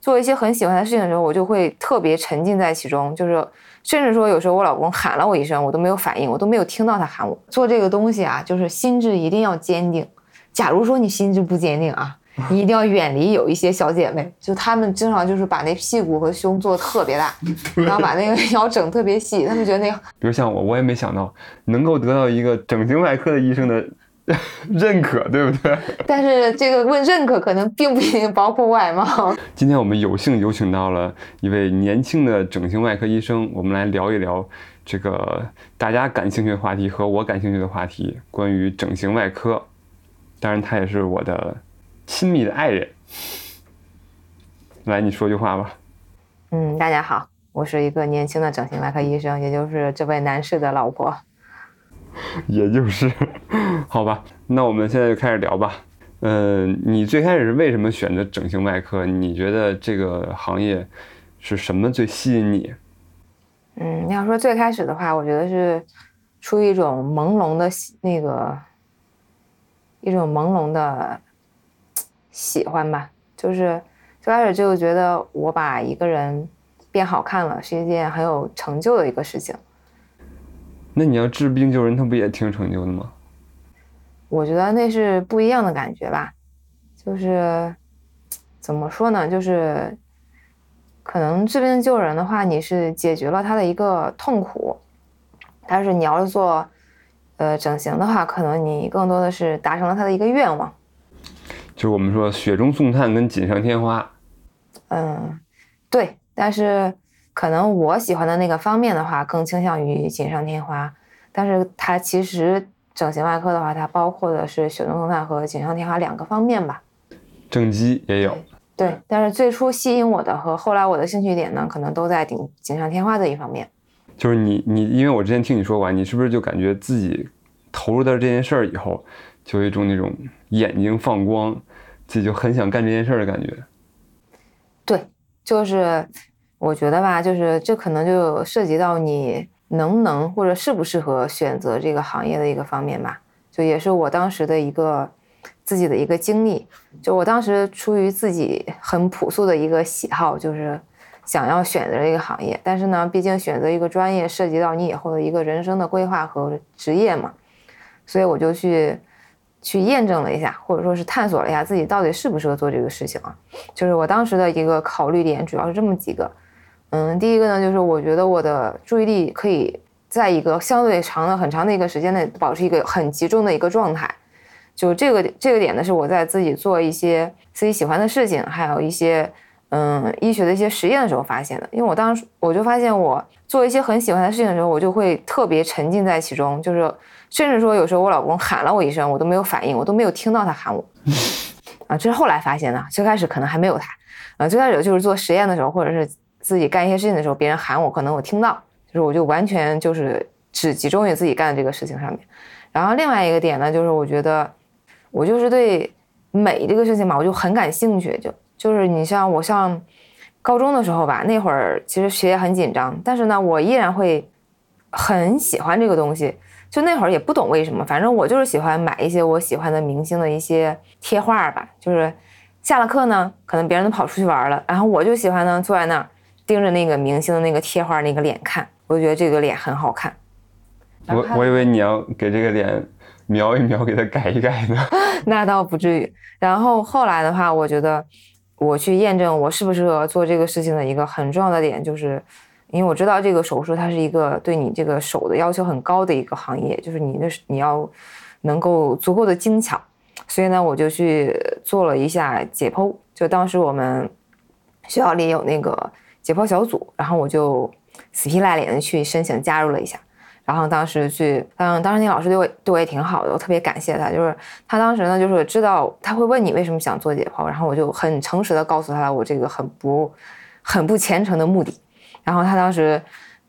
做一些很喜欢的事情的时候，我就会特别沉浸在其中，就是甚至说有时候我老公喊了我一声，我都没有反应，我都没有听到他喊我。做这个东西啊，就是心智一定要坚定。假如说你心智不坚定啊，你一定要远离有一些小姐妹，就她们经常就是把那屁股和胸做的特别大，然后把那个腰整特别细，她们觉得那个，比如像我，我也没想到能够得到一个整形外科的医生的。认可对不对？但是这个问认可可能并不一定包括外貌。今天我们有幸有请到了一位年轻的整形外科医生，我们来聊一聊这个大家感兴趣的话题和我感兴趣的话题，关于整形外科。当然，他也是我的亲密的爱人。来，你说句话吧。嗯，大家好，我是一个年轻的整形外科医生，也就是这位男士的老婆。也就是，好吧，那我们现在就开始聊吧。嗯，你最开始是为什么选择整形外科？你觉得这个行业是什么最吸引你？嗯，要说最开始的话，我觉得是出于一种朦胧的那个一种朦胧的喜欢吧。就是最开始就觉得我把一个人变好看了，是一件很有成就的一个事情。那你要治病救人，他不也挺成就的吗？我觉得那是不一样的感觉吧，就是怎么说呢？就是可能治病救人的话，你是解决了他的一个痛苦，但是你要是做呃整形的话，可能你更多的是达成了他的一个愿望。就是我们说雪中送炭跟锦上添花。嗯，对，但是。可能我喜欢的那个方面的话，更倾向于锦上添花，但是它其实整形外科的话，它包括的是雪中送炭和锦上添花两个方面吧。正畸也有。对，但是最初吸引我的和后来我的兴趣点呢，可能都在顶锦上添花这一方面。就是你你，因为我之前听你说过，你是不是就感觉自己投入到这件事儿以后，就有一种那种眼睛放光，自己就很想干这件事儿的感觉。对，就是。我觉得吧，就是这可能就涉及到你能不能或者适不适合选择这个行业的一个方面吧。就也是我当时的一个自己的一个经历。就我当时出于自己很朴素的一个喜好，就是想要选择这个行业。但是呢，毕竟选择一个专业涉及到你以后的一个人生的规划和职业嘛，所以我就去去验证了一下，或者说是探索了一下自己到底适不适合做这个事情啊。就是我当时的一个考虑点主要是这么几个。嗯，第一个呢，就是我觉得我的注意力可以在一个相对长的、很长的一个时间内保持一个很集中的一个状态。就这个这个点呢，是我在自己做一些自己喜欢的事情，还有一些嗯医学的一些实验的时候发现的。因为我当时我就发现，我做一些很喜欢的事情的时候，我就会特别沉浸在其中，就是甚至说有时候我老公喊了我一声，我都没有反应，我都没有听到他喊我。啊，这是后来发现的，最开始可能还没有他。啊，最开始就是做实验的时候，或者是。自己干一些事情的时候，别人喊我，可能我听到，就是我就完全就是只集中于自己干的这个事情上面。然后另外一个点呢，就是我觉得我就是对美这个事情嘛，我就很感兴趣。就就是你像我上高中的时候吧，那会儿其实学业很紧张，但是呢，我依然会很喜欢这个东西。就那会儿也不懂为什么，反正我就是喜欢买一些我喜欢的明星的一些贴画吧。就是下了课呢，可能别人都跑出去玩了，然后我就喜欢呢坐在那儿。盯着那个明星的那个贴画那个脸看，我就觉得这个脸很好看。我我以为你要给这个脸描一描，给它改一改呢。那倒不至于。然后后来的话，我觉得我去验证我适不适合做这个事情的一个很重要的点，就是因为我知道这个手术它是一个对你这个手的要求很高的一个行业，就是你的你要能够足够的精巧。所以呢，我就去做了一下解剖。就当时我们学校里有那个。解剖小组，然后我就死皮赖脸的去申请加入了一下，然后当时去，嗯，当时那老师对我对我也挺好的，我特别感谢他，就是他当时呢，就是知道他会问你为什么想做解剖，然后我就很诚实的告诉他我这个很不很不虔诚的目的，然后他当时，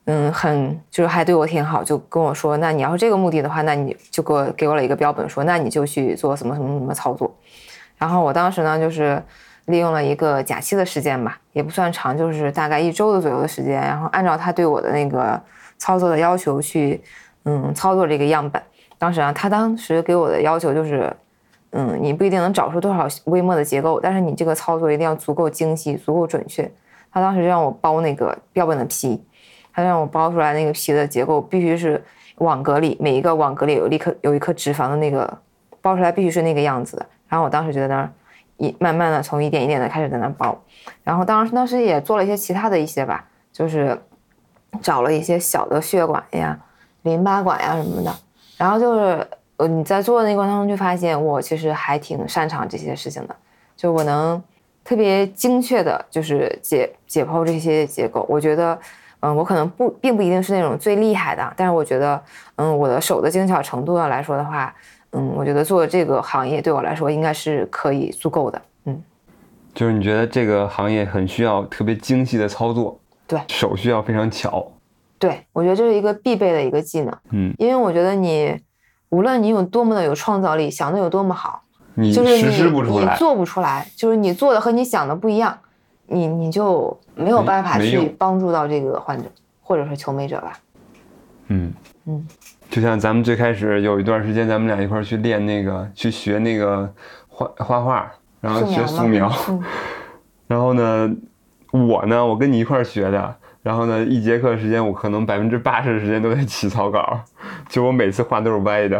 嗯，很就是还对我挺好，就跟我说，那你要是这个目的的话，那你就给我给我了一个标本，说那你就去做什么什么什么操作，然后我当时呢就是。利用了一个假期的时间吧，也不算长，就是大概一周的左右的时间，然后按照他对我的那个操作的要求去，嗯，操作这个样本。当时啊，他当时给我的要求就是，嗯，你不一定能找出多少微末的结构，但是你这个操作一定要足够精细、足够准确。他当时让我包那个标本的皮，他让我包出来那个皮的结构必须是网格里每一个网格里有一颗有一颗脂肪的那个包出来必须是那个样子的。然后我当时就在那儿一慢慢的从一点一点的开始在那包，然后当时当时也做了一些其他的一些吧，就是找了一些小的血管呀、淋巴管呀什么的，然后就是呃你在做的那个过程中就发现我其实还挺擅长这些事情的，就我能。特别精确的，就是解解剖这些结构。我觉得，嗯，我可能不并不一定是那种最厉害的，但是我觉得，嗯，我的手的精巧程度上来说的话，嗯，我觉得做这个行业对我来说应该是可以足够的。嗯，就是你觉得这个行业很需要特别精细的操作，对，手需要非常巧。对，我觉得这是一个必备的一个技能。嗯，因为我觉得你无论你有多么的有创造力，想的有多么好。你就是实施不出来，你做不出来，就是你做的和你想的不一样，你你就没有办法去帮助到这个患者或者说求美者吧。嗯嗯，就像咱们最开始有一段时间，咱们俩一块儿去练那个，去学那个画画画，然后学素描，嗯、然后呢，我呢，我跟你一块儿学的。然后呢，一节课时间我可能百分之八十的时间都在起草稿，就我每次画都是歪的。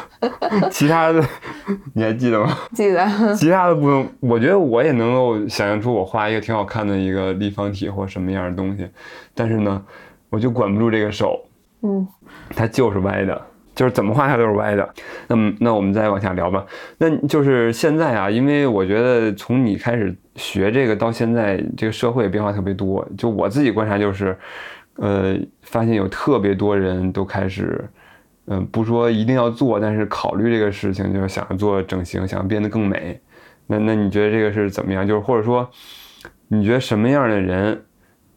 其他的你还记得吗？记得。其他的不用，我觉得我也能够想象出我画一个挺好看的一个立方体或什么样的东西，但是呢，我就管不住这个手，嗯，它就是歪的，就是怎么画它都是歪的。那么，那我们再往下聊吧。那就是现在啊，因为我觉得从你开始学这个到现在，这个社会变化特别多。就我自己观察，就是，呃，发现有特别多人都开始。嗯，不说一定要做，但是考虑这个事情，就是想做整形，想变得更美。那那你觉得这个是怎么样？就是或者说，你觉得什么样的人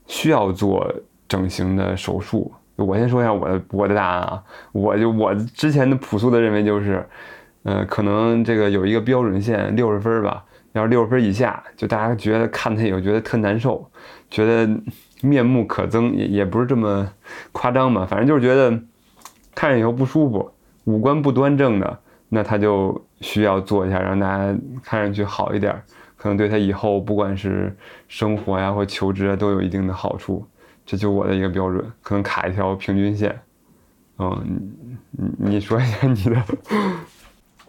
需要做整形的手术？我先说一下我的我的答案啊，我就我之前的朴素的认为就是，呃，可能这个有一个标准线六十分吧，要是六十分以下，就大家觉得看他以后觉得特难受，觉得面目可憎，也也不是这么夸张吧，反正就是觉得。看着以后不舒服，五官不端正的，那他就需要做一下，让大家看上去好一点，可能对他以后不管是生活呀或求职啊都有一定的好处。这就我的一个标准，可能卡一条平均线。嗯，你你说一下你的。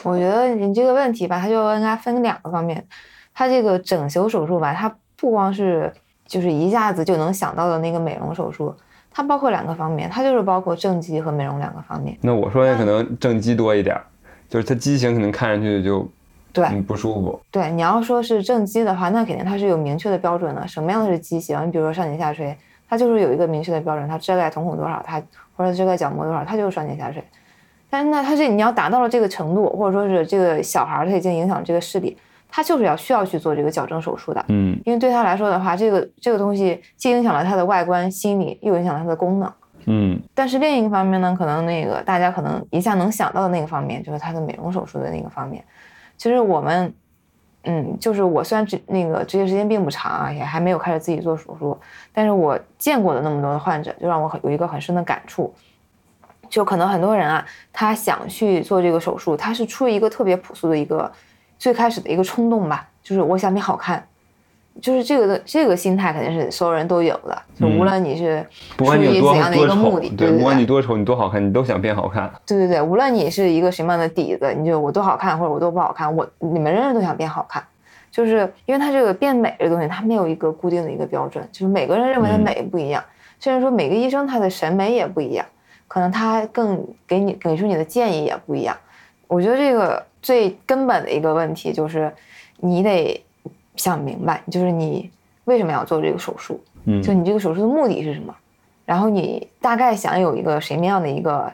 我觉得你这个问题吧，它就应该分两个方面。它这个整形手术吧，它不光是就是一下子就能想到的那个美容手术。它包括两个方面，它就是包括正畸和美容两个方面。那我说的可能正畸多一点，就是它畸形可能看上去就对不舒服。对，你要说是正畸的话，那肯定它是有明确的标准的。什么样的是畸形？你比如说上睑下垂，它就是有一个明确的标准，它遮盖瞳孔多少，它或者遮盖角膜多少，它就是双眼下垂。但是呢它这你要达到了这个程度，或者说是这个小孩他已经影响这个视力。他就是要需要去做这个矫正手术的，嗯，因为对他来说的话，这个这个东西既影响了他的外观、心理，又影响了他的功能，嗯。但是另一个方面呢，可能那个大家可能一下能想到的那个方面，就是他的美容手术的那个方面。其实我们，嗯，就是我虽然职那个职业时间并不长啊，也还没有开始自己做手术，但是我见过的那么多的患者，就让我很有一个很深的感触，就可能很多人啊，他想去做这个手术，他是出于一个特别朴素的一个。最开始的一个冲动吧，就是我想变好看，就是这个的这个心态肯定是所有人都有的，就无论你是出于怎样的一个目的，对，不管你多丑，你多好看，你都想变好看。对对对，无论你是一个什么样的底子，你就我多好看或者我多不好看，我你们人人都想变好看，就是因为它这个变美这个东西，它没有一个固定的一个标准，就是每个人认为的美不一样，甚至说每个医生他的审美也不一样，可能他更给你给出你的建议也不一样。我觉得这个。最根本的一个问题就是，你得想明白，就是你为什么要做这个手术，嗯，就你这个手术的目的是什么，然后你大概想有一个什么样的一个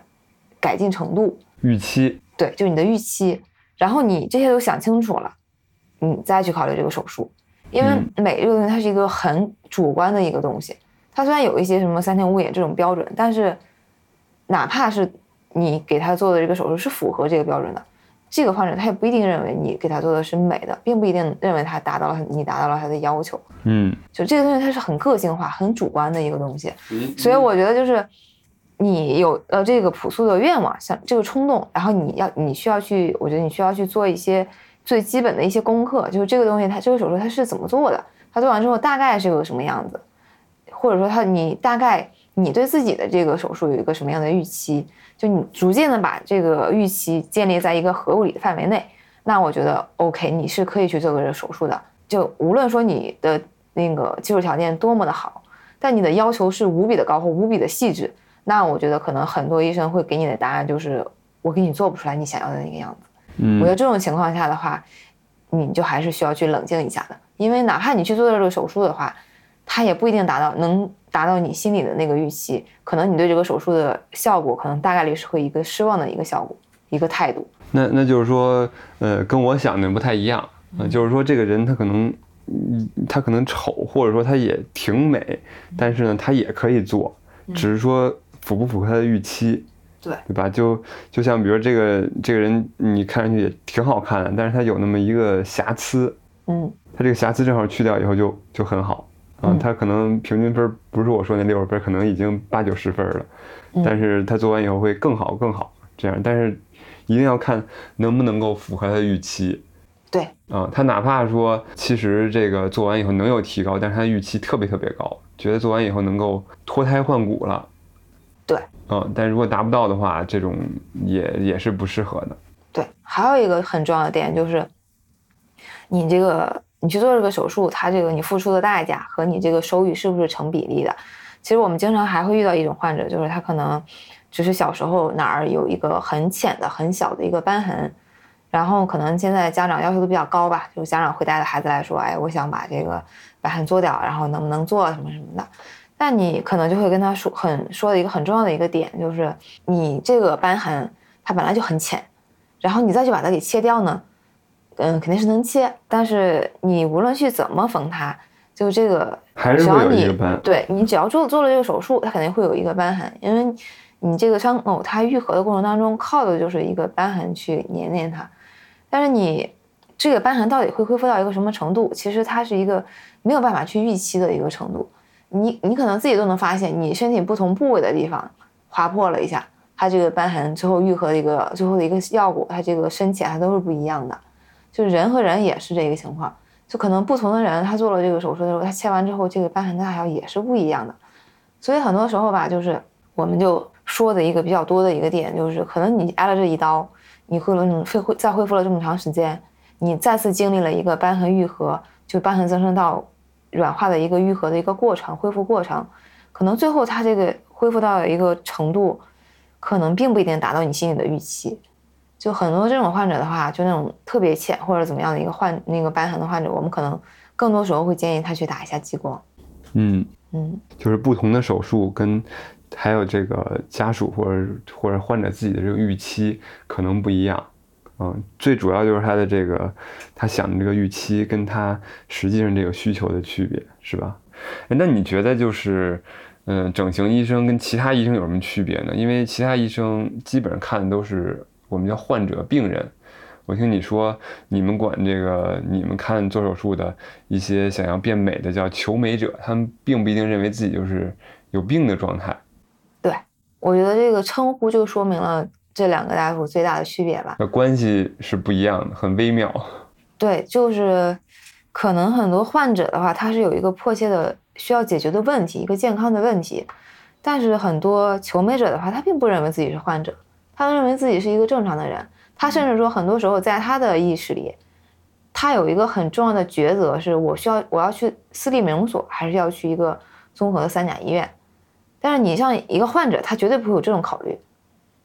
改进程度预期，对，就你的预期，然后你这些都想清楚了，你再去考虑这个手术，因为美这个东西它是一个很主观的一个东西，它虽然有一些什么三天五眼这种标准，但是哪怕是你给他做的这个手术是符合这个标准的。这个患者他也不一定认为你给他做的是美的，并不一定认为他达到了你达到了他的要求。嗯，就这个东西它是很个性化、很主观的一个东西，所以我觉得就是你有呃这个朴素的愿望，像这个冲动，然后你要你需要去，我觉得你需要去做一些最基本的一些功课，就是这个东西它这个手术它是怎么做的，它做完之后大概是个什么样子，或者说它你大概你对自己的这个手术有一个什么样的预期，就你逐渐的把这个预期建立在一个合理的范围内，那我觉得 OK，你是可以去做个这个手术的，就无论说你的那个技术条件多么的好。但你的要求是无比的高或无比的细致，那我觉得可能很多医生会给你的答案就是我给你做不出来你想要的那个样子。嗯，我觉得这种情况下的话，你就还是需要去冷静一下的，因为哪怕你去做这个手术的话，它也不一定达到能达到你心里的那个预期，可能你对这个手术的效果可能大概率是会一个失望的一个效果，一个态度。那那就是说，呃，跟我想的不太一样，呃，就是说这个人他可能。嗯，他可能丑，或者说他也挺美，但是呢，他也可以做，只是说符不符合他的预期，对对吧？就就像比如这个这个人，你看上去也挺好看的，但是他有那么一个瑕疵，嗯，他这个瑕疵正好去掉以后就就很好啊。他可能平均分不是我说那六十分，可能已经八九十分了，但是他做完以后会更好更好这样，但是一定要看能不能够符合他的预期。对，啊，他哪怕说其实这个做完以后能有提高，但是他预期特别特别高，觉得做完以后能够脱胎换骨了。对，嗯，但如果达不到的话，这种也也是不适合的。对，还有一个很重要的点就是，你这个你去做这个手术，它这个你付出的代价和你这个收益是不是成比例的？其实我们经常还会遇到一种患者，就是他可能只是小时候哪儿有一个很浅的、很小的一个瘢痕。然后可能现在家长要求都比较高吧，就是家长会带着孩子来说，哎，我想把这个瘢痕做掉，然后能不能做什么什么的。但你可能就会跟他说，很说的一个很重要的一个点，就是你这个瘢痕它本来就很浅，然后你再去把它给切掉呢，嗯，肯定是能切，但是你无论去怎么缝它，就这个还是会有一个瘢。对你只要做做了这个手术，它肯定会有一个瘢痕，因为你这个伤口它愈合的过程当中靠的就是一个瘢痕去粘连它。但是你这个瘢痕到底会恢复到一个什么程度？其实它是一个没有办法去预期的一个程度。你你可能自己都能发现，你身体不同部位的地方划破了一下，它这个瘢痕最后愈合的一个最后的一个效果，它这个深浅它都是不一样的。就是人和人也是这个情况，就可能不同的人他做了这个手术的时候，他切完之后这个瘢痕大小也是不一样的。所以很多时候吧，就是我们就说的一个比较多的一个点，就是可能你挨了这一刀。你恢复了，恢复再恢复了这么长时间，你再次经历了一个瘢痕愈合，就瘢痕增生到软化的一个愈合的一个过程，恢复过程，可能最后它这个恢复到一个程度，可能并不一定达到你心里的预期。就很多这种患者的话，就那种特别浅或者怎么样的一个患那个瘢痕的患者，我们可能更多时候会建议他去打一下激光。嗯嗯，就是不同的手术跟。还有这个家属或者或者患者自己的这个预期可能不一样，嗯，最主要就是他的这个他想的这个预期跟他实际上这个需求的区别，是吧？那你觉得就是，嗯，整形医生跟其他医生有什么区别呢？因为其他医生基本上看的都是我们叫患者病人，我听你说你们管这个你们看做手术的一些想要变美的叫求美者，他们并不一定认为自己就是有病的状态。对我觉得这个称呼就说明了这两个大夫最大的区别吧。那关系是不一样的，很微妙。对，就是可能很多患者的话，他是有一个迫切的需要解决的问题，一个健康的问题。但是很多求美者的话，他并不认为自己是患者，他认为自己是一个正常的人。他甚至说，很多时候在他的意识里，他有一个很重要的抉择：是我需要我要去私立美容所，还是要去一个综合的三甲医院？但是你像一个患者，他绝对不会有这种考虑，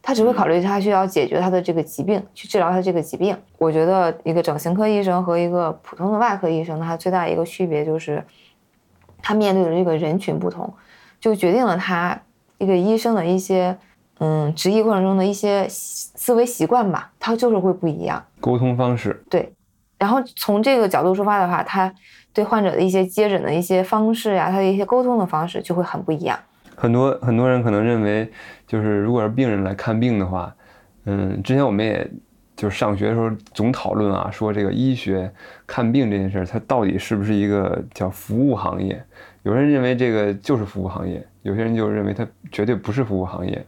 他只会考虑他需要解决他的这个疾病，去治疗他这个疾病。我觉得一个整形科医生和一个普通的外科医生，他最大一个区别就是，他面对的这个人群不同，就决定了他一个医生的一些嗯执业过程中的一些思维习惯吧，他就是会不一样。沟通方式对，然后从这个角度出发的话，他对患者的一些接诊的一些方式呀，他的一些沟通的方式就会很不一样。很多很多人可能认为，就是如果是病人来看病的话，嗯，之前我们也就是上学的时候总讨论啊，说这个医学看病这件事儿，它到底是不是一个叫服务行业？有人认为这个就是服务行业，有些人就认为它绝对不是服务行业。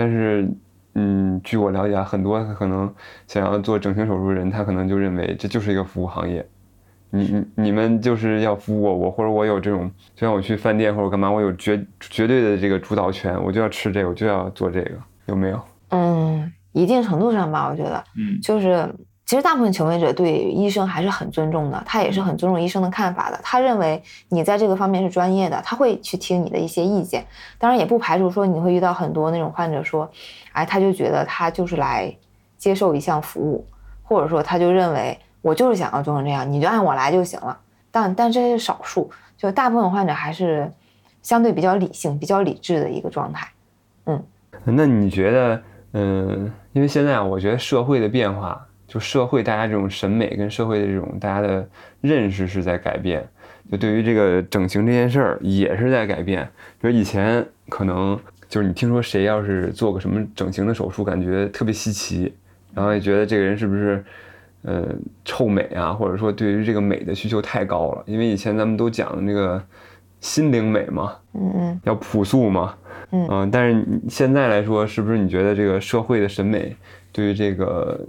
但是，嗯，据我了解，很多可能想要做整形手术的人，他可能就认为这就是一个服务行业。你你你们就是要服务我，我或者我有这种，就像我去饭店或者干嘛，我有绝绝对的这个主导权，我就要吃这个，我就要做这个，有没有？嗯，一定程度上吧，我觉得，嗯，就是其实大部分求美者对医生还是很尊重的，他也是很尊重医生的看法的。他认为你在这个方面是专业的，他会去听你的一些意见。当然，也不排除说你会遇到很多那种患者说，哎，他就觉得他就是来接受一项服务，或者说他就认为。我就是想要做成这样，你就按我来就行了。但但这是少数，就大部分患者还是相对比较理性、比较理智的一个状态。嗯，那你觉得，嗯，因为现在我觉得社会的变化，就社会大家这种审美跟社会的这种大家的认识是在改变。就对于这个整形这件事儿也是在改变。比如以前可能就是你听说谁要是做个什么整形的手术，感觉特别稀奇，然后也觉得这个人是不是？呃，臭美啊，或者说对于这个美的需求太高了，因为以前咱们都讲那个心灵美嘛，嗯嗯，要朴素嘛，嗯，但是现在来说，是不是你觉得这个社会的审美对于这个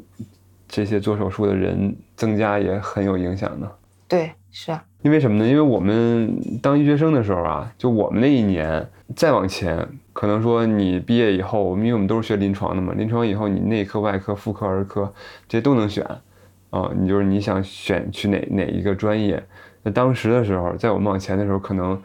这些做手术的人增加也很有影响呢？对，是啊，因为什么呢？因为我们当医学生的时候啊，就我们那一年再往前，可能说你毕业以后，因为我们都是学临床的嘛，临床以后你内科、外科、妇科、儿科这些都能选。啊，你就是你想选去哪哪一个专业？那当时的时候，在我们往前的时候，可能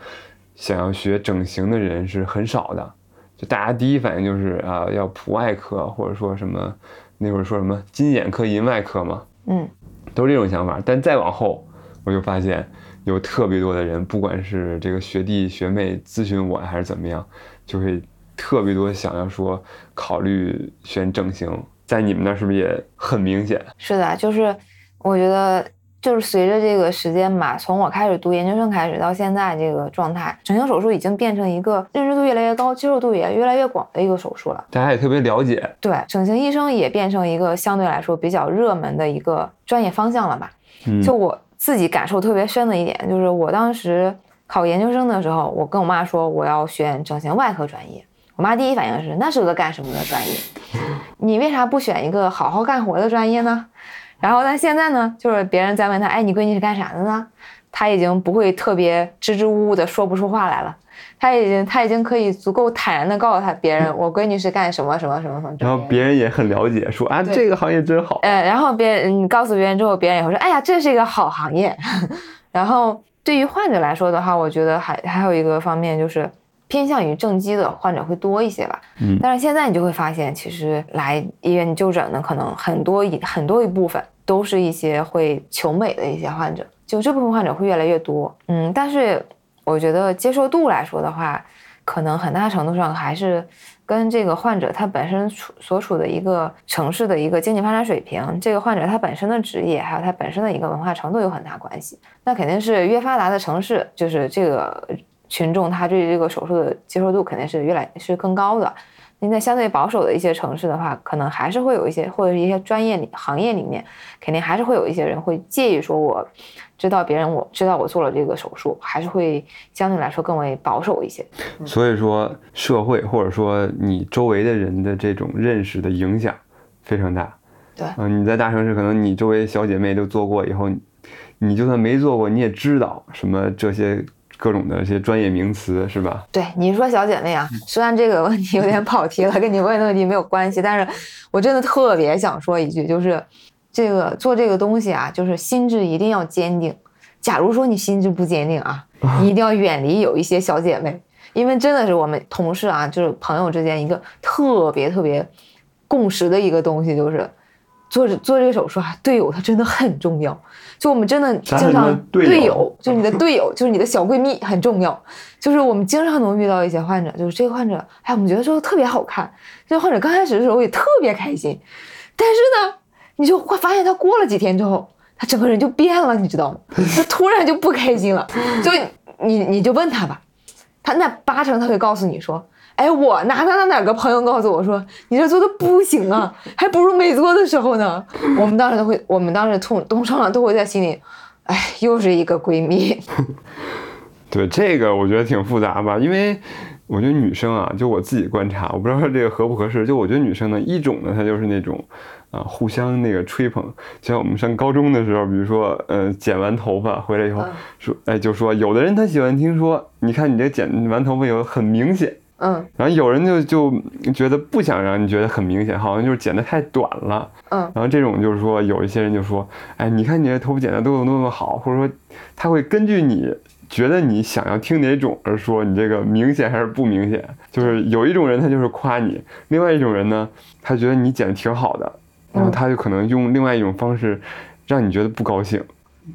想要学整形的人是很少的，就大家第一反应就是啊，要普外科，或者说什么那会儿说什么金眼科、银外科嘛，嗯，都是这种想法。但再往后，我就发现有特别多的人，不管是这个学弟学妹咨询我还是怎么样，就会特别多想要说考虑选整形。在你们那是不是也很明显？是的，就是我觉得，就是随着这个时间吧，从我开始读研究生开始到现在这个状态，整形手术已经变成一个认知度越来越高、接受度也越来越广的一个手术了。大家也特别了解，对，整形医生也变成一个相对来说比较热门的一个专业方向了吧？嗯，就我自己感受特别深的一点，就是我当时考研究生的时候，我跟我妈说我要选整形外科专业。我妈第一反应是，那是个干什么的专业？你为啥不选一个好好干活的专业呢？然后，但现在呢，就是别人在问他，哎，你闺女是干啥的呢？他已经不会特别支支吾吾的说不出话来了，他已经他已经可以足够坦然的告诉他别人，我闺女是干什么什么什么什么。然后别人也很了解，说啊，这个行业真好。哎，然后别人你告诉别人之后，别人也会说，哎呀，这是一个好行业。然后对于患者来说的话，我觉得还还有一个方面就是。偏向于正畸的患者会多一些吧，嗯，但是现在你就会发现，其实来医院就诊的可能很多一很多一部分都是一些会求美的一些患者，就这部分患者会越来越多，嗯，但是我觉得接受度来说的话，可能很大程度上还是跟这个患者他本身处所处的一个城市的一个经济发展水平，这个患者他本身的职业，还有他本身的一个文化程度有很大关系。那肯定是越发达的城市，就是这个。群众他对这个手术的接受度肯定是越来是更高的。您在相对保守的一些城市的话，可能还是会有一些或者是一些专业里行业里面，肯定还是会有一些人会介意说，我知道别人我知道我做了这个手术，还是会相对来说更为保守一些。所以说，社会或者说你周围的人的这种认识的影响非常大。对，嗯，你在大城市，可能你周围小姐妹都做过以后，你就算没做过，你也知道什么这些。各种的一些专业名词是吧？对，你说小姐妹啊，虽然这个问题有点跑题了，跟你问的问题没有关系，但是我真的特别想说一句，就是这个做这个东西啊，就是心智一定要坚定。假如说你心智不坚定啊，你 一定要远离有一些小姐妹，因为真的是我们同事啊，就是朋友之间一个特别特别共识的一个东西，就是做做这个手术啊，队友他真的很重要。就我们真的经常队友，就是你的队友，就是你的小闺蜜很重要。就是我们经常能遇到一些患者，就是这个患者，哎，我们觉得说特别好看。这个患者刚开始的时候也特别开心，但是呢，你就会发现他过了几天之后，他整个人就变了，你知道吗？他突然就不开心了。就你你就问他吧，他那八成他会告诉你说。哎，我哪哪哪哪个朋友告诉我说，你这做的不行啊，还不如没做的时候呢。我们当时都会，我们当时通通常都会在心里，哎，又是一个闺蜜。对这个我觉得挺复杂吧，因为我觉得女生啊，就我自己观察，我不知道这个合不合适。就我觉得女生呢，一种呢，她就是那种啊，互相那个吹捧，就像我们上高中的时候，比如说呃，剪完头发回来以后嗯说，哎，就说有的人他喜欢听说，你看你这剪完头发以后很明显。嗯然后有人就就觉得不想让你觉得很明显，好像就是剪得太短了。嗯然后这种就是说，有一些人就说，哎，你看你这头发剪得多么多么好，或者说他会根据你觉得你想要听哪种而说你这个明显还是不明显。就是有一种人他就是夸你，另外一种人呢，他觉得你剪得挺好的，然后嗯他就可能用另外一种方式让你觉得不高兴。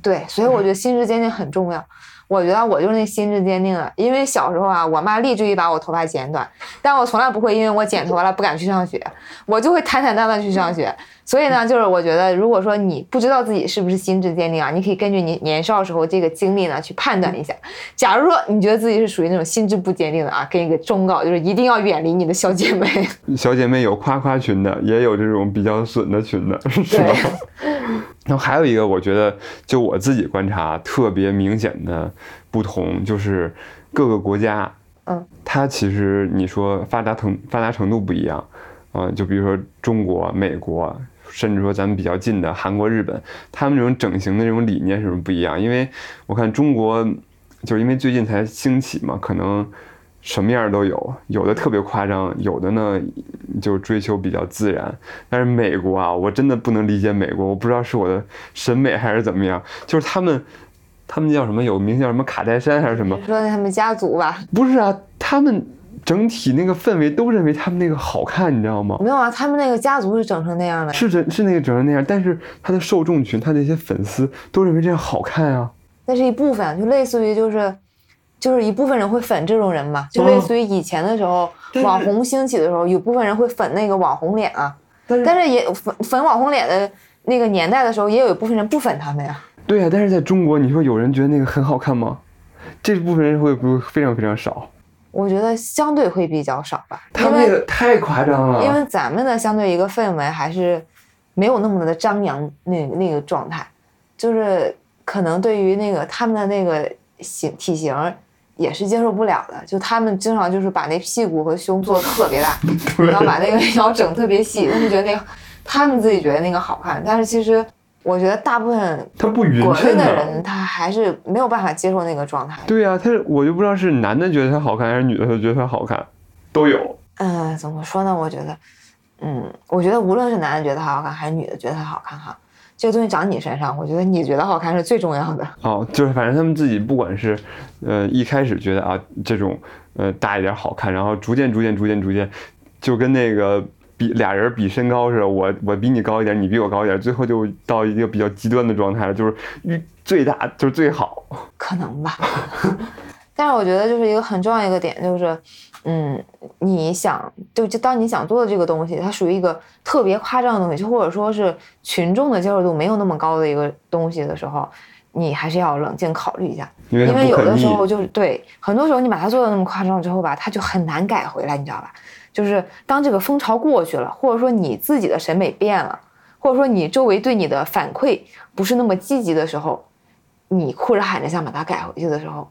对，所以我觉得心智坚定很重要。我觉得我就是那心智坚定的，因为小时候啊，我妈立志于把我头发剪短，但我从来不会因为我剪头发了不敢去上学，我就会坦坦荡荡去上学。所以呢，就是我觉得，如果说你不知道自己是不是心智坚定啊，你可以根据你年少时候这个经历呢去判断一下。假如说你觉得自己是属于那种心智不坚定的啊，给你个忠告，就是一定要远离你的小姐妹。小姐妹有夸夸群的，也有这种比较损的群的，是吧？然后还有一个，我觉得就我自己观察特别明显的不同，就是各个国家，嗯，它其实你说发达程发达程度不一样，啊、就比如说中国、美国，甚至说咱们比较近的韩国、日本，他们这种整形的这种理念是不是不一样？因为我看中国，就是因为最近才兴起嘛，可能什么样儿都有，有的特别夸张，有的呢就追求比较自然。但是美国啊，我真的不能理解美国，我不知道是我的审美还是怎么样，就是他们，他们叫什么有名叫什么卡戴珊还是什么？你说他们家族吧，不是啊，他们整体那个氛围都认为他们那个好看，你知道吗？没有啊，他们那个家族是整成那样的。是整是那个整成那样，但是他的受众群，他的一些粉丝都认为这样好看啊。那是一部分，就类似于就是，就是一部分人会粉这种人嘛，就类似于以前的时候，网红兴起的时候，有部分人会粉那个网红脸啊，但是但是也粉粉网红脸的那个年代的时候，也有一部分人不粉他们呀。对啊，但是在中国，你说有人觉得那个很好看吗？这部分人会不会非常非常少？我觉得相对会比较少吧，他们那个太夸张了。因为咱们的相对一个氛围还是没有那么的张扬那那个状态，就是可能对于那个他们的那个形体型也是接受不了的，就他们经常就是把那屁股和胸做的特别大，然后把那个 腰整特别细，他们觉得那个他们自己觉得那个好看，但是其实我觉得大部分他不匀称的的人他还是没有办法接受那个状态。对啊，他我就不知道是男的觉得他好看，还是女的觉得他好看，都有。嗯，怎么说呢？我觉得，嗯，我觉得无论是男的觉得他好看，还是女的觉得他好看哈，这个东西长你身上，我觉得你觉得好看是最重要的。哦，就是反正他们自己不管是，呃，一开始觉得啊这种呃大一点好看，然后逐渐逐渐逐渐逐渐，就跟那个比俩人比身高似的，我我比你高一点，你比我高一点，最后就到一个比较极端的状态了，就是最大就是最好。可能吧。但是我觉得就是一个很重要一个点，就是，嗯，你想就就当你想做的这个东西，它属于一个特别夸张的东西，就或者说是群众的接受度没有那么高的一个东西的时候，你还是要冷静考虑一下，因为因为有的时候就是对，很多时候你把它做的那么夸张之后吧，它就很难改回来，你知道吧？就是当这个风潮过去了，或者说你自己的审美变了，或者说你周围对你的反馈不是那么积极的时候，你哭着喊着想把它改回去的时候，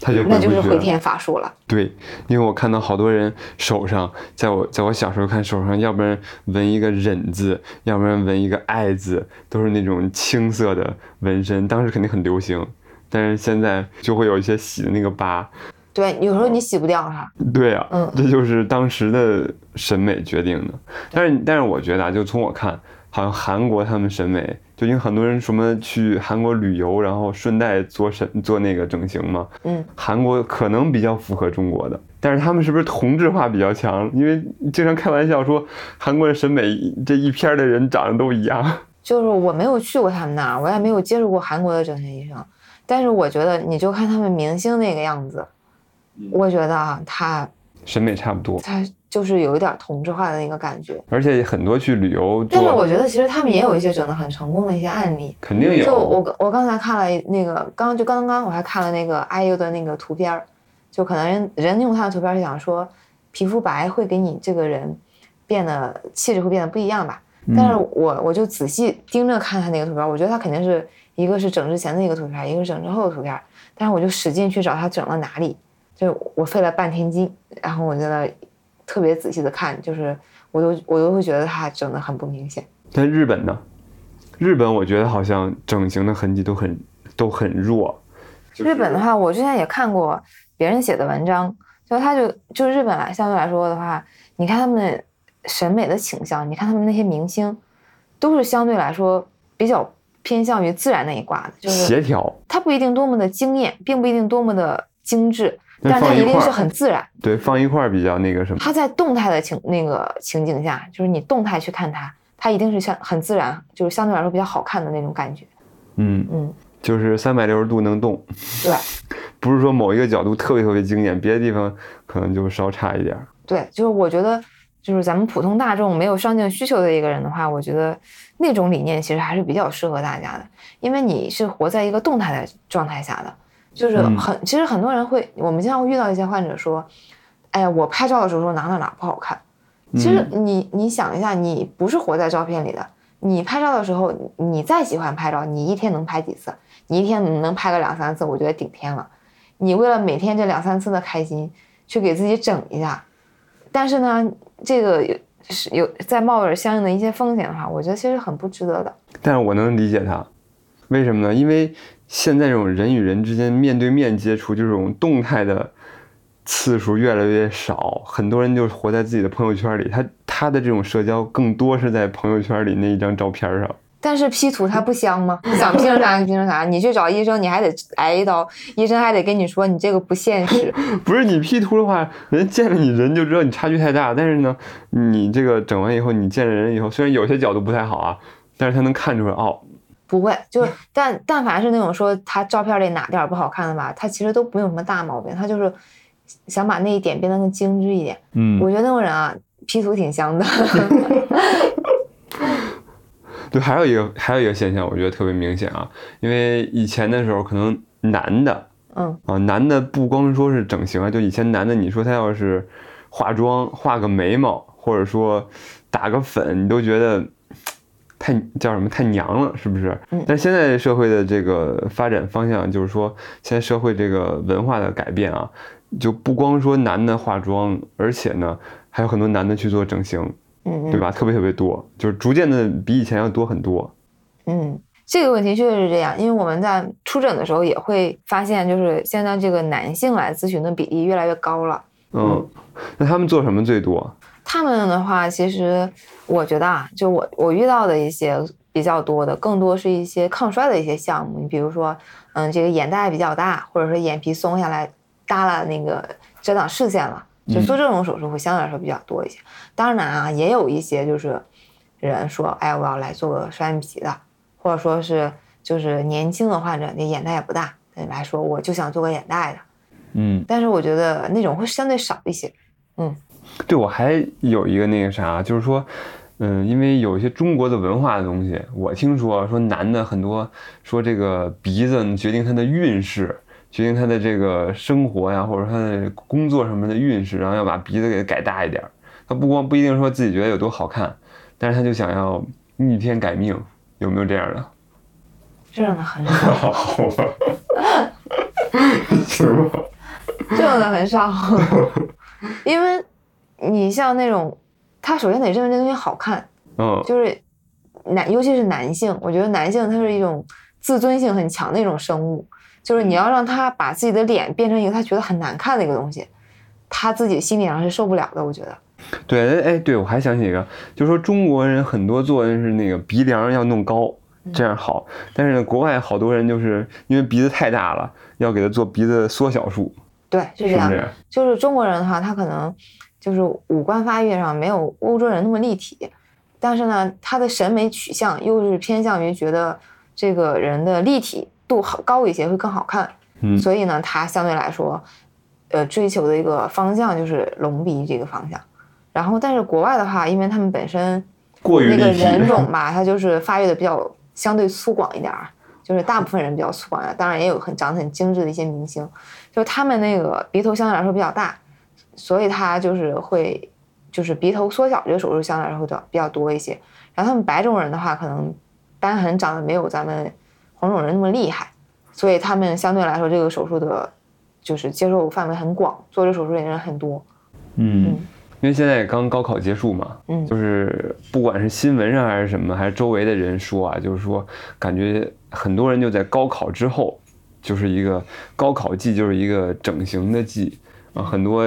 他就那就是回天乏术了。对，因为我看到好多人手上，在我在我小时候看手上，要不然纹一个忍字，要不然纹一个爱字，都是那种青色的纹身，当时肯定很流行，但是现在就会有一些洗的那个疤。对，有时候你洗不掉它。对呀、嗯这就是当时的审美决定的。但是但是我觉得啊，就从我看，好像韩国他们审美，就因为很多人什么去韩国旅游，然后顺带做审做那个整形嘛，嗯，韩国可能比较符合中国的，但是他们是不是同质化比较强？因为经常开玩笑说韩国的审美这一片的人长得都一样。就是我没有去过他们那儿，我也没有接触过韩国的整形医生，但是我觉得你就看他们明星那个样子，我觉得啊，他审美差不多，他就是有一点同质化的那个感觉。而且很多去旅游但是我，觉得其实他们也有一些整的很成功的一些案例。肯定有就我。刚我刚才看了那个，刚就刚刚我还看了那个 IU 的那个图片儿，就可能人人用他的图片是想说，皮肤白会给你这个人变得气质会变得不一样吧。但是我我就仔细盯着看他那个图片，我觉得他肯定是一个是整之前的一个图片，一个是整之后的图片。但是我就使劲去找他整了哪里，就我费了半天劲，然后我在那特别仔细的看，就是我都我都会觉得他整的很不明显。但日本呢？日本我觉得好像整形的痕迹都很都很弱。日本的话，我之前也看过别人写的文章，就他就就日本来相对来说的话，你看他们的审美的倾向，你看他们那些明星，都是相对来说比较偏向于自然那一挂的，就是协调。他不一定多么的惊艳，并不一定多么的精致，那但是他一定是很自然。对，放一块儿比较那个什么。它在动态的情那个情景下，就是你动态去看它，它一定是像很自然，就是相对来说比较好看的那种感觉。嗯，嗯，就是三百六十度能动，对 不是说某一个角度特别特别惊艳，别的地方可能就稍差一点儿。对，就是我觉得，就是咱们普通大众没有上镜需求的一个人的话，我觉得那种理念其实还是比较适合大家的，因为你是活在一个动态的状态下的，就是嗯很，其实很多人会，我们经常会遇到一些患者说，哎呀，我拍照的时候说哪哪哪不好看，其实你你想一下，你不是活在照片里的，你拍照的时候，你再喜欢拍照，你一天能拍几次？你一天能拍个两三次，我觉得顶天了。你为了每天这两三次的开心，去给自己整一下，但是呢，这个有是有在冒着相应的一些风险的话，我觉得其实很不值得的。但是我能理解他，为什么呢？因为现在这种人与人之间面对面接触，这种动态的次数越来越少，很多人就活在自己的朋友圈里，他他的这种社交更多是在朋友圈里那一张照片上。但是 P 图它不香吗？你想 P 成啥就 P 成啥，你去找医生，你还得挨一刀，医生还得跟你说你这个不现实。不是你 P 图的话，人见了你人就知道你差距太大。但是呢，你这个整完以后，你见了人以后，虽然有些角度不太好啊，但是他能看出来哦，不会，就是但但凡是那种说他照片里哪点儿不好看的吧，他其实都不用什么大毛病，他就是想把那一点变得更精致一点。嗯，我觉得那种人啊，P 图挺香的。对，还有一个还有一个现象，我觉得特别明显啊，因为以前的时候可能男的嗯啊，男的不光说是整形啊，就以前男的，你说他要是化妆、画个眉毛，或者说打个粉，你都觉得太叫什么太娘了，是不是？嗯但现在社会的这个发展方向，就是说现在社会这个文化的改变啊，就不光说男的化妆，而且呢，还有很多男的去做整形，嗯嗯对吧？特别特别多，就是逐渐的比以前要多很多。嗯，这个问题确实是这样，因为我们在出诊的时候也会发现，就是现在这个男性来咨询的比例越来越高了。嗯，那他们做什么最多？他们的话，其实我觉得啊，就我我遇到的一些比较多的，更多是一些抗衰的一些项目。你比如说，嗯，这个眼袋比较大，或者说眼皮松下来，耷拉那个遮挡视线了，就做这种手术会相对来说比较多一些。当然啊，也有一些就是人说，哎，我要来做个双眼皮的，或者说是就是年轻的患者，那眼袋也不大，对你来说我就想做个眼袋的。嗯，但是我觉得那种会相对少一些。对我还有一个那个啥，就是说，嗯，因为有一些中国的文化的东西，我听说说男的很多说这个鼻子决定他的运势，决定他的这个生活呀，或者他的工作什么的运势，然后要把鼻子给改大一点儿。他不光不一定说自己觉得有多好看，但是他就想要逆天改命，有没有这样的？这样的很少，好吧，行吧，这样的很少，因为你像那种，他首先得认为这东西好看，嗯就是男，尤其是男性，我觉得男性他是一种自尊性很强的一种生物，就是你要让他把自己的脸变成一个他觉得很难看的一个东西，他自己心理上是受不了的，我觉得。对，哎哎，对，我还想起一个，就是说中国人很多做的是那个鼻梁要弄高，这样好。但是呢，国外好多人就是因为鼻子太大了，要给他做鼻子缩小术，对，是这样。是是？就是中国人的话，他可能就是五官发育上没有欧洲人那么立体，但是呢，他的审美取向又是偏向于觉得这个人的立体度好高一些会更好看，嗯所以呢，他相对来说，呃，追求的一个方向就是隆鼻这个方向。然后，但是国外的话，因为他们本身那个过于那个。人种吧，他就是发育的比较相对粗犷一点儿，就是大部分人比较粗犷当然也有很长得很精致的一些明星，就是他们那个鼻头相对来说比较大，所以他就是会就是鼻头缩小这个手术相对来说会比较比较多一些。然后他们白种人的话，可能瘢痕长得没有咱们黄种人那么厉害，所以他们相对来说这个手术的，就是接受范围很广，做这手术的人很多。嗯，因为现在刚高考结束嘛，嗯就是不管是新闻上还是什么，还是周围的人说啊，就是说感觉很多人就在高考之后，就是一个高考季，就是一个整形的季。啊，很多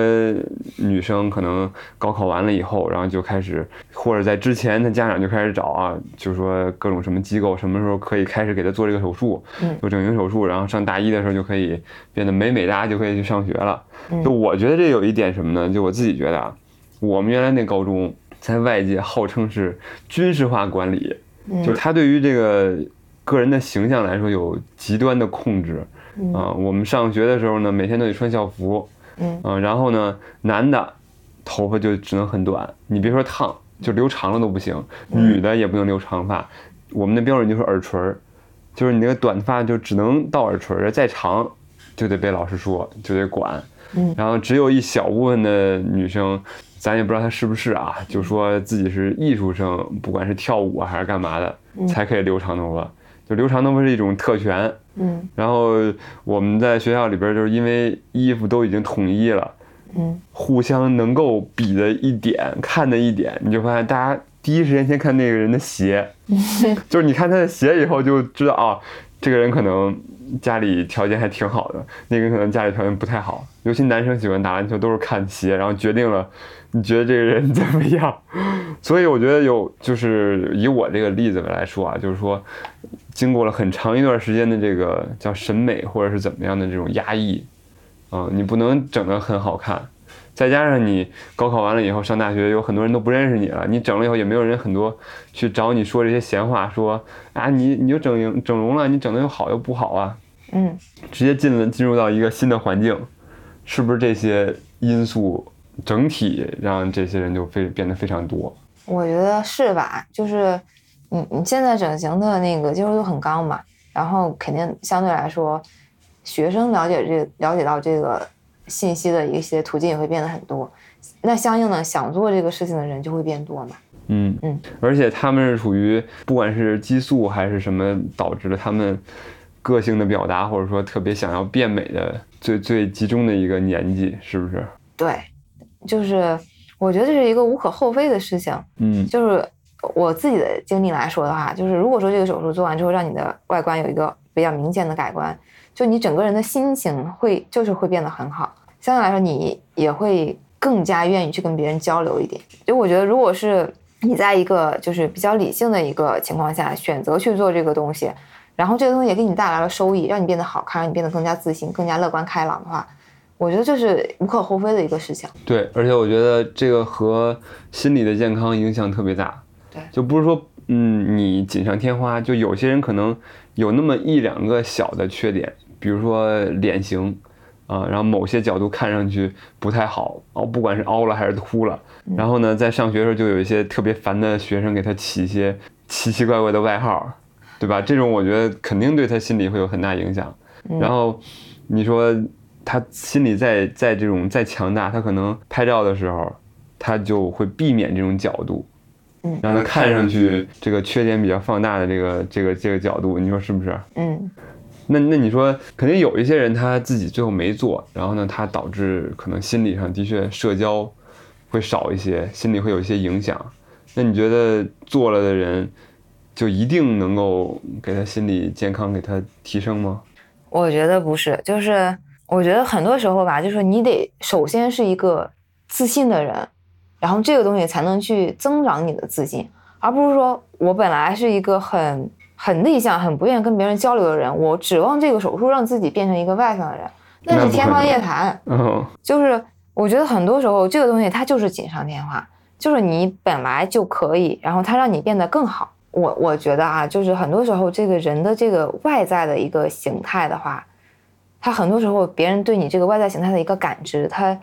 女生可能高考完了以后，然后就开始，或者在之前，她家长就开始找啊，就说各种什么机构什么时候可以开始给她做这个手术，嗯做整形手术，然后上大一的时候就可以变得美美哒，就可以去上学了。嗯就我觉得这有一点什么呢？就我自己觉得啊，我们原来那高中在外界号称是军事化管理，嗯就是他对于这个个人的形象来说有极端的控制嗯啊、我们上学的时候呢，每天都得穿校服，嗯啊，然后呢，男的头发就只能很短，你别说烫，就留长了都不行，女的也不能留长发。我们的标准就是耳垂儿，就是你那个短发就只能到耳垂儿，再长就得被老师说，就得管。嗯然后只有一小部分的女生，咱也不知道她是不是啊，就说自己是艺术生，不管是跳舞啊还是干嘛的，才可以留长头发。就留长头发是一种特权，嗯然后我们在学校里边，就是因为衣服都已经统一了，嗯互相能够比的一点、看的一点，你就发现大家第一时间先看那个人的鞋，就是你看他的鞋以后就知道啊，这个人可能家里条件还挺好的，那个人可能家里条件不太好。尤其男生喜欢打篮球都是看鞋，然后决定了你觉得这个人怎么样。所以我觉得有，就是以我这个例子来说啊，就是说，经过了很长一段时间的这个叫审美或者是怎么样的这种压抑，啊、你不能整得很好看。再加上你高考完了以后上大学，有很多人都不认识你了，你整了以后也没有人很多去找你说这些闲话，说啊你你就整容整容了，你整的又好又不好啊，嗯，直接进了进入到一个新的环境，是不是这些因素整体让这些人就非变得非常多？我觉得是吧？就是你你现在整形的那个接受度很高嘛，然后肯定相对来说，学生了解这了解到这个信息的一些途径也会变得很多，那相应的想做这个事情的人就会变多嘛。嗯嗯，而且他们是属于不管是激素还是什么导致了他们个性的表达，或者说特别想要变美的最最集中的一个年纪，是不是？对，就是我觉得这是一个无可厚非的事情。嗯就是我自己的经历来说的话，就是如果说这个手术做完之后，让你的外观有一个比较明显的改观，就你整个人的心情会就是会变得很好，相对来说你也会更加愿意去跟别人交流一点。就我觉得，如果是你在一个就是比较理性的一个情况下选择去做这个东西，然后这个东西也给你带来了收益，让你变得好看，让你变得更加自信、更加乐观开朗的话，我觉得这是无可厚非的一个事情。对，而且我觉得这个和心理的健康影响特别大。对。就不是说，嗯，你锦上添花，就有些人可能有那么一两个小的缺点，比如说脸型，啊，然后某些角度看上去不太好，哦，不管是凹了还是凸了，然后呢，在上学的时候就有一些特别烦的学生给他起一些奇奇怪怪的外号，对吧？这种我觉得肯定对他心理会有很大影响。然后你说他心理再再这种再强大，他可能拍照的时候，他就会避免这种角度，嗯让他看上去这个缺点比较放大的这个这个这个角度，你说是不是？嗯那那你说，肯定有一些人他自己最后没做，然后呢，他导致可能心理上的确社交会少一些，心理会有一些影响。那你觉得做了的人就一定能够给他心理健康给他提升吗？我觉得不是，就是我觉得很多时候吧，就是你得首先是一个自信的人，然后这个东西才能去增长你的自信，而不是说我本来是一个很很内向、很不愿意跟别人交流的人，我指望这个手术让自己变成一个外向的人，那是天方夜谭。嗯 就是我觉得很多时候这个东西它就是锦上添花，就是你本来就可以，然后它让你变得更好。我我觉得啊，就是很多时候这个人的这个外在的一个形态的话，他很多时候别人对你这个外在形态的一个感知，它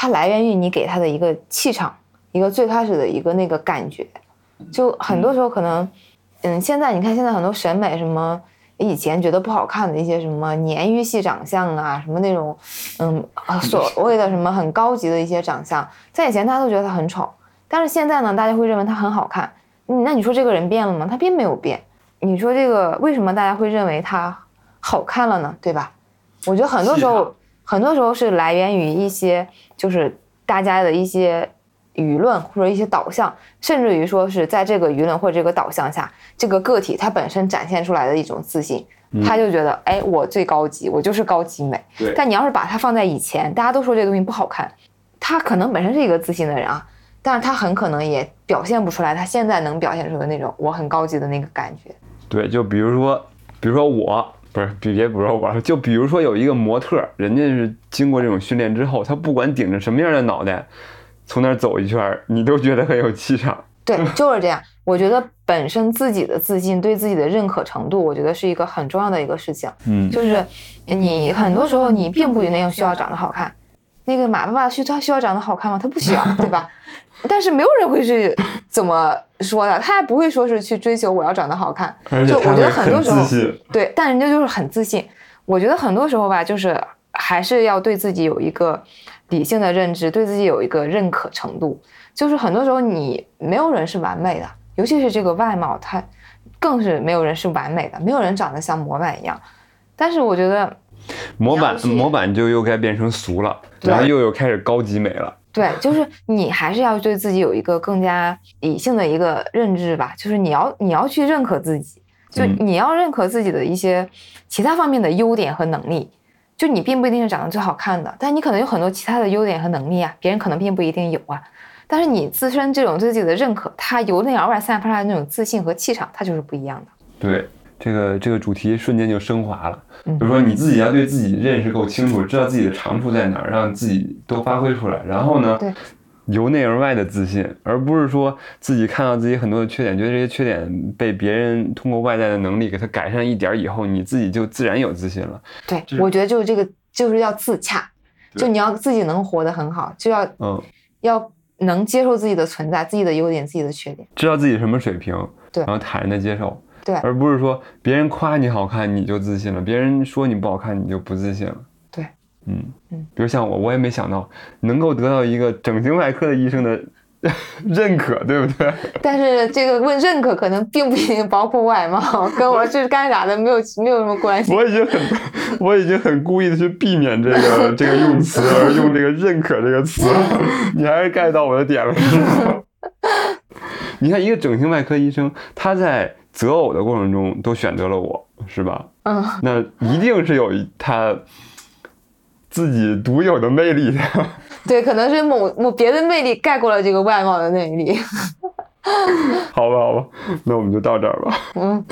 它来源于你给他的一个气场，一个最开始的一个那个感觉。就很多时候可能，嗯，现在你看现在很多审美什么。以前觉得不好看的一些什么鲶鱼系长相啊，什么那种，嗯，所谓的什么很高级的一些长相，在以前大家都觉得他很丑，但是现在呢，大家会认为他很好看。那你说这个人变了吗？他并没有变。你说这个为什么大家会认为他好看了呢？对吧？我觉得很多时候，很多时候是来源于一些就是大家的一些舆论或者一些导向，甚至于说是在这个舆论或者这个导向下，这个个体它本身展现出来的一种自信，他就觉得哎，我最高级，我就是高级美。对但你要是把它放在以前，大家都说这个东西不好看，他可能本身是一个自信的人啊，但是他很可能也表现不出来他现在能表现出的那种我很高级的那个感觉。对，就比如说，比如说我不是，别别不说我，就比如说有一个模特，人家是经过这种训练之后，他不管顶着什么样的脑袋，从那儿走一圈，你都觉得很有气场。对，就是这样。我觉得本身自己的自信、对自己的认可程度，我觉得是一个很重要的一个事情。嗯，就是你很多时候你并不一定需要长得好看，那个马爸爸需他需要长得好看吗？他不需要，对吧？但是没有人会去怎么说的，他也不会说是去追求我要长得好看。就我觉得很多时候。对，但人家就是很自信。我觉得很多时候吧，就是还是要对自己有一个理性的认知，对自己有一个认可程度。就是很多时候你没有人是完美的，尤其是这个外貌，它更是没有人是完美的，没有人长得像模板一样。但是我觉得，模板模板就又该变成俗了，然后又又开始高级美了。对，就是你还是要对自己有一个更加理性的一个认知吧，就是你要你要去认可自己，就嗯你要认可自己的一些其他方面的优点和能力。就你并不一定是长得最好看的，但你可能有很多其他的优点和能力啊，别人可能并不一定有啊。但是你自身这种对自己的认可，它由内而外散发出来的那种自信和气场，它就是不一样的。对，这个这个主题瞬间就升华了。嗯比如说你自己要对自己认识够清楚，知道自己的长处在哪儿，让自己都发挥出来。然后呢对，由内而外的自信，而不是说自己看到自己很多的缺点，觉得这些缺点被别人通过外在的能力给它改善一点儿以后，你自己就自然有自信了。对我觉得就是这个，就是要自洽，就你要自己能活得很好，就要嗯，要能接受自己的存在、自己的优点、自己的缺点。知道自己什么水平，对然后坦然的接受，对而不是说别人夸你好看你就自信了，别人说你不好看你就不自信了。对，嗯嗯，比如像我，我也没想到能够得到一个整形外科的医生的 认可，对不对？但是这个问认可可能并不一定包括外貌，跟我是干啥的没有没有什么关系。我已经很，我已经很故意的去避免这个这个用词，而用这个认可这个词，你还是 get 到我的点了？你看，一个整形外科医生，他在择偶的过程中都选择了我，是吧？嗯，那一定是有一他自己独有的魅力的。对，可能是某某别的魅力盖过了这个外貌的魅力。好吧，好吧，那我们就到这儿吧。嗯。